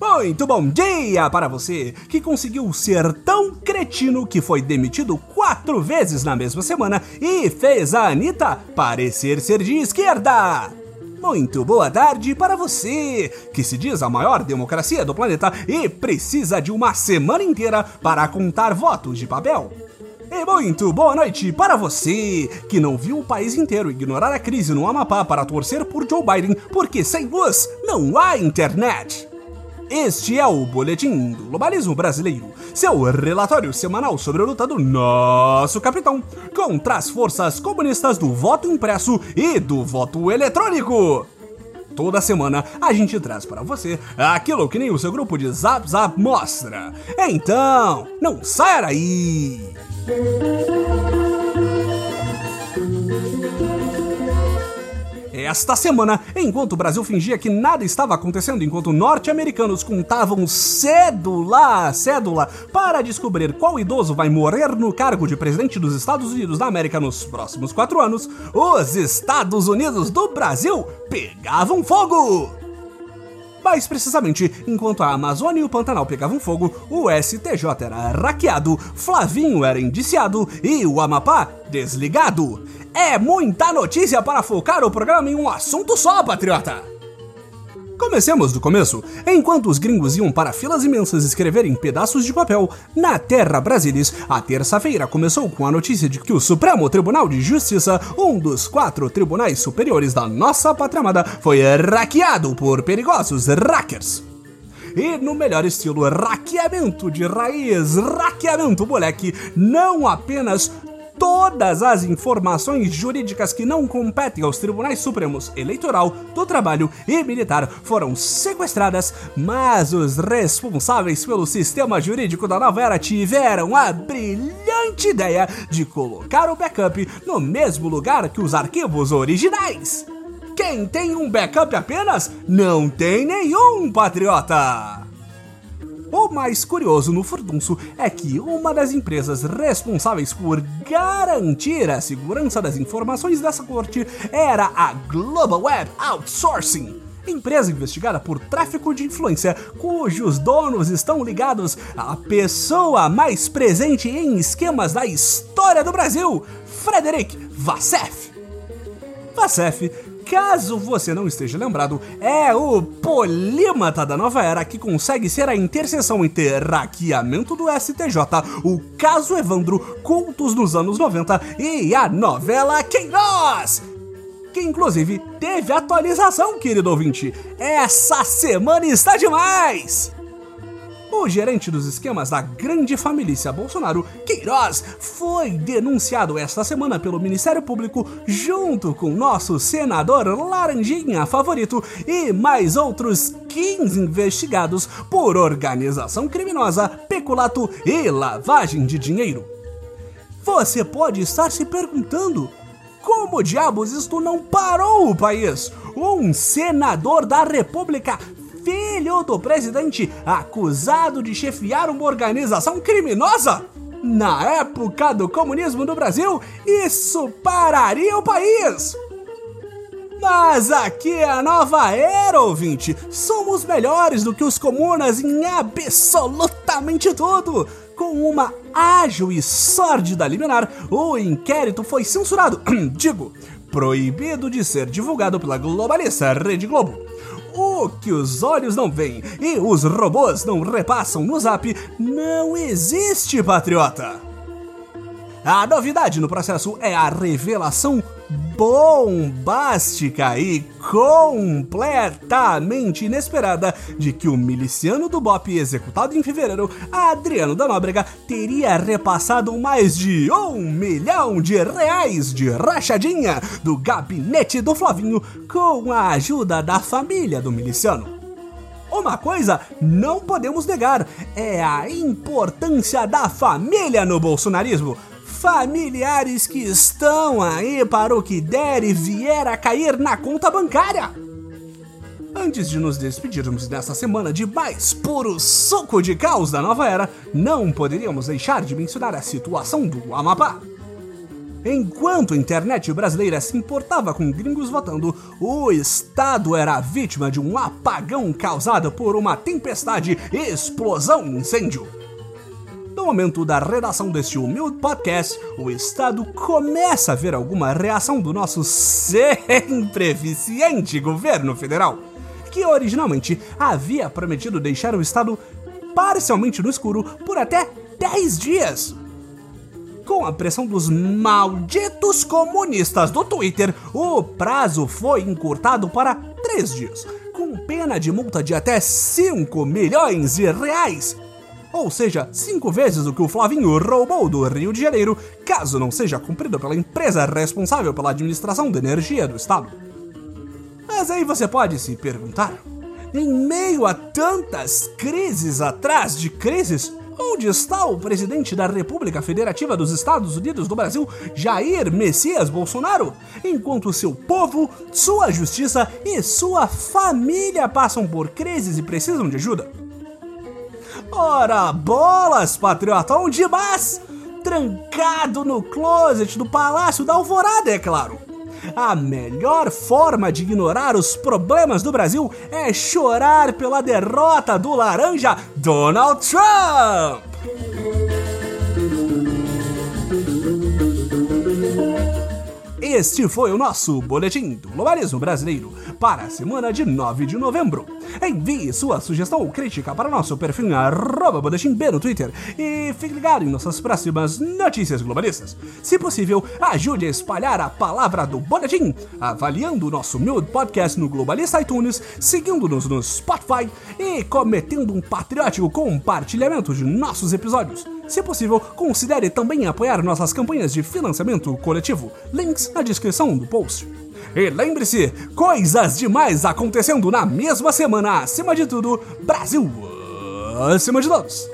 Muito bom dia para você que conseguiu ser tão cretino que foi demitido quatro vezes na mesma semana e fez a Anitta parecer ser de esquerda. Muito boa tarde para você que se diz a maior democracia do planeta e precisa de uma semana inteira para contar votos de papel. E muito boa noite para você que não viu o país inteiro ignorar a crise no Amapá para torcer por Joe Biden porque sem luz não há internet. Este é o Boletim do Globalismo Brasileiro, seu relatório semanal sobre a luta do nosso capitão contra as forças comunistas do voto impresso e do voto eletrônico. Toda semana a gente traz para você aquilo que nem o seu grupo de Zap Zap mostra. Então, não saia daí! Esta semana, enquanto o Brasil fingia que nada estava acontecendo, enquanto norte-americanos contavam cédula cédula para descobrir qual idoso vai morrer no cargo de presidente dos Estados Unidos da América nos próximos quatro anos, os Estados Unidos do Brasil pegavam fogo! Mais precisamente, enquanto a Amazônia e o Pantanal pegavam fogo, o STJ era hackeado, Flavinho era indiciado e o Amapá desligado. É muita notícia para focar o programa em um assunto só, patriota! Comecemos do começo. Enquanto os gringos iam para filas imensas escrever em pedaços de papel, na Terra Brasilis, a terça-feira começou com a notícia de que o Supremo Tribunal de Justiça, um dos quatro tribunais superiores da nossa pátria amada, foi hackeado por perigosos hackers. E no melhor estilo hackeamento de raiz, hackeamento moleque, não apenas todas as informações jurídicas que não competem aos Tribunais Supremos Eleitoral, do Trabalho e Militar foram sequestradas, mas os responsáveis pelo sistema jurídico da nova era tiveram a brilhante ideia de colocar o backup no mesmo lugar que os arquivos originais. Quem tem um backup apenas não tem nenhum, patriota! O mais curioso no furdunço é que uma das empresas responsáveis por garantir a segurança das informações dessa corte era a Global Web Outsourcing empresa investigada por tráfico de influência, cujos donos estão ligados à pessoa mais presente em esquemas da história do Brasil, Frederic Vassef. Vassef Caso você não esteja lembrado, é o polímata da nova era que consegue ser a interseção entre hackeamento do STJ, o caso Evandro, cultos nos anos 90 e a novela Queiroz! que inclusive teve atualização, querido ouvinte. Essa semana está demais! O gerente dos esquemas da grande família Bolsonaro, Queiroz, foi denunciado esta semana pelo Ministério Público junto com nosso senador Laranjinha favorito e mais outros 15 investigados por organização criminosa, peculato e lavagem de dinheiro. Você pode estar se perguntando: como diabos isto não parou o país? Um senador da República filho do presidente, acusado de chefiar uma organização criminosa? Na época do comunismo no Brasil, isso pararia o país! Mas aqui é a nova era, ouvinte! Somos melhores do que os comunas em absolutamente tudo! Com uma ágil e sórdida liminar, o inquérito foi censurado, digo, proibido de ser divulgado pela globalista Rede Globo. O que os olhos não veem e os robôs não repassam no zap não existe, patriota! A novidade no processo é a revelação bombástica e completamente inesperada de que o miliciano do BOP executado em fevereiro, Adriano da Nóbrega, teria repassado mais de um milhão de reais de rachadinha do gabinete do Flavinho com a ajuda da família do miliciano. Uma coisa não podemos negar é a importância da família no bolsonarismo familiares que estão aí para o que der e vier a cair na conta bancária. Antes de nos despedirmos nessa semana de mais puro suco de caos da nova era, não poderíamos deixar de mencionar a situação do Amapá. Enquanto a internet brasileira se importava com gringos votando, o Estado era vítima de um apagão causado por uma tempestade, explosão e incêndio. No momento da redação deste humilde podcast, o Estado começa a ver alguma reação do nosso sempre eficiente governo federal, que originalmente havia prometido deixar o Estado parcialmente no escuro por até 10 dias. Com a pressão dos malditos comunistas do Twitter, o prazo foi encurtado para três dias, com pena de multa de até 5 milhões de reais. Ou seja, cinco vezes o que o Flavinho roubou do Rio de Janeiro, caso não seja cumprido pela empresa responsável pela administração da energia do Estado. Mas aí você pode se perguntar: em meio a tantas crises atrás de crises, Onde está o presidente da República Federativa dos Estados Unidos do Brasil, Jair Messias Bolsonaro, enquanto seu povo, sua justiça e sua família passam por crises e precisam de ajuda? Ora, bolas, patriota, onde mais? Trancado no closet do Palácio da Alvorada, é claro. A melhor forma de ignorar os problemas do Brasil é chorar pela derrota do laranja Donald Trump. Este foi o nosso Boletim do Globalismo Brasileiro para a semana de 9 de novembro. Envie sua sugestão ou crítica para nosso perfil BoletimB no Twitter e fique ligado em nossas próximas notícias globalistas. Se possível, ajude a espalhar a palavra do Boletim, avaliando o nosso Nude Podcast no Globalista iTunes, seguindo-nos no Spotify e cometendo um patriótico compartilhamento de nossos episódios. Se possível, considere também apoiar nossas campanhas de financiamento coletivo. Links na descrição do post. E lembre-se, coisas demais acontecendo na mesma semana. Acima de tudo, Brasil acima de todos.